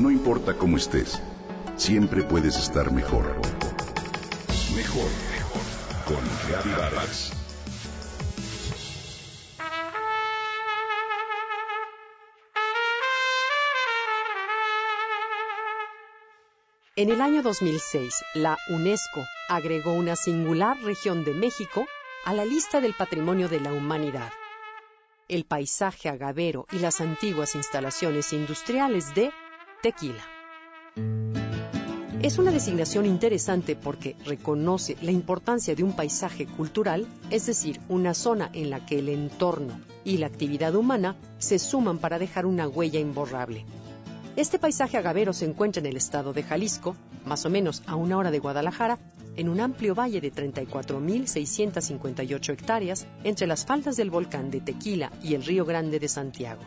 No importa cómo estés, siempre puedes estar mejor. Mejor, mejor. Con Vargas. En el año 2006, la UNESCO agregó una singular región de México a la lista del Patrimonio de la Humanidad. El paisaje agavero y las antiguas instalaciones industriales de Tequila. Es una designación interesante porque reconoce la importancia de un paisaje cultural, es decir, una zona en la que el entorno y la actividad humana se suman para dejar una huella imborrable. Este paisaje agavero se encuentra en el estado de Jalisco, más o menos a una hora de Guadalajara, en un amplio valle de 34.658 hectáreas entre las faldas del volcán de Tequila y el Río Grande de Santiago.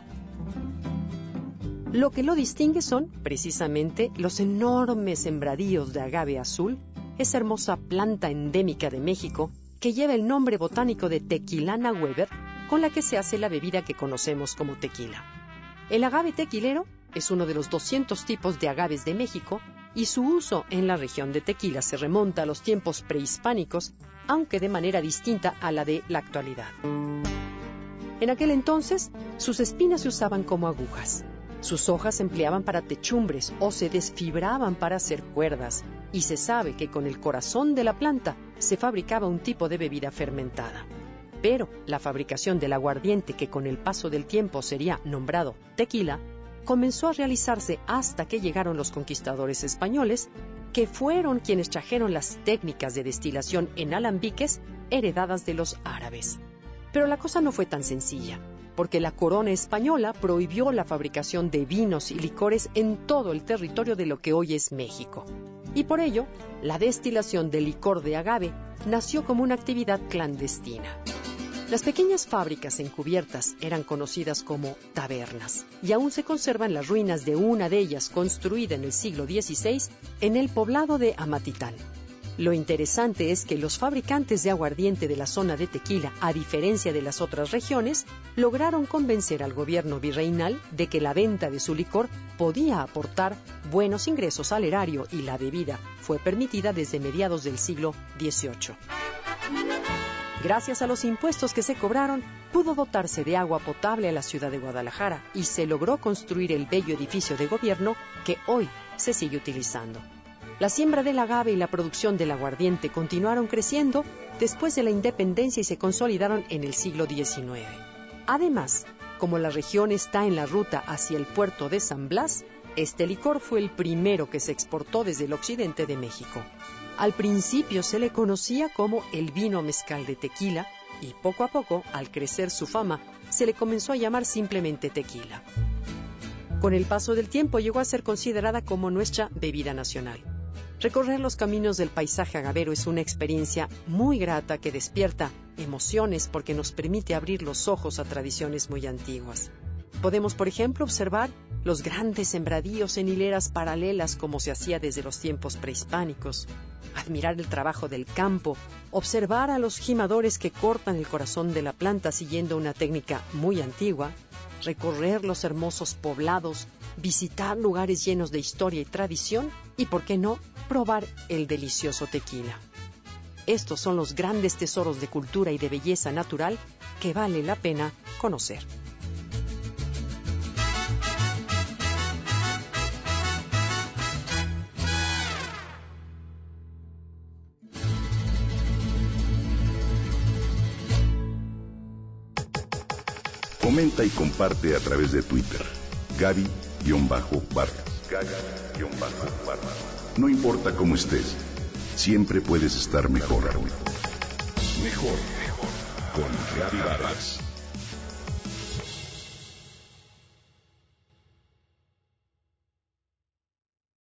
Lo que lo distingue son, precisamente, los enormes sembradíos de agave azul, esa hermosa planta endémica de México que lleva el nombre botánico de Tequilana Weber, con la que se hace la bebida que conocemos como tequila. El agave tequilero es uno de los 200 tipos de agaves de México y su uso en la región de Tequila se remonta a los tiempos prehispánicos, aunque de manera distinta a la de la actualidad. En aquel entonces, sus espinas se usaban como agujas. Sus hojas se empleaban para techumbres o se desfibraban para hacer cuerdas, y se sabe que con el corazón de la planta se fabricaba un tipo de bebida fermentada. Pero la fabricación del aguardiente, que con el paso del tiempo sería nombrado tequila, comenzó a realizarse hasta que llegaron los conquistadores españoles, que fueron quienes trajeron las técnicas de destilación en alambiques heredadas de los árabes. Pero la cosa no fue tan sencilla porque la corona española prohibió la fabricación de vinos y licores en todo el territorio de lo que hoy es México. Y por ello, la destilación de licor de agave nació como una actividad clandestina. Las pequeñas fábricas encubiertas eran conocidas como tabernas y aún se conservan las ruinas de una de ellas construida en el siglo XVI en el poblado de Amatitán. Lo interesante es que los fabricantes de aguardiente de la zona de Tequila, a diferencia de las otras regiones, lograron convencer al gobierno virreinal de que la venta de su licor podía aportar buenos ingresos al erario y la bebida fue permitida desde mediados del siglo XVIII. Gracias a los impuestos que se cobraron, pudo dotarse de agua potable a la ciudad de Guadalajara y se logró construir el bello edificio de gobierno que hoy se sigue utilizando. La siembra del agave y la producción del aguardiente continuaron creciendo después de la independencia y se consolidaron en el siglo XIX. Además, como la región está en la ruta hacia el puerto de San Blas, este licor fue el primero que se exportó desde el occidente de México. Al principio se le conocía como el vino mezcal de tequila y poco a poco, al crecer su fama, se le comenzó a llamar simplemente tequila. Con el paso del tiempo llegó a ser considerada como nuestra bebida nacional. Recorrer los caminos del paisaje agavero es una experiencia muy grata que despierta emociones porque nos permite abrir los ojos a tradiciones muy antiguas. Podemos, por ejemplo, observar los grandes sembradíos en hileras paralelas como se hacía desde los tiempos prehispánicos, admirar el trabajo del campo, observar a los gimadores que cortan el corazón de la planta siguiendo una técnica muy antigua, recorrer los hermosos poblados, visitar lugares llenos de historia y tradición y, por qué no, probar el delicioso tequila. Estos son los grandes tesoros de cultura y de belleza natural que vale la pena conocer. Comenta y comparte a través de Twitter. Gaby-Vargas. Gaby-Vargas. No importa cómo estés, siempre puedes estar mejor. Mejor, mejor. Con Gaby Vargas.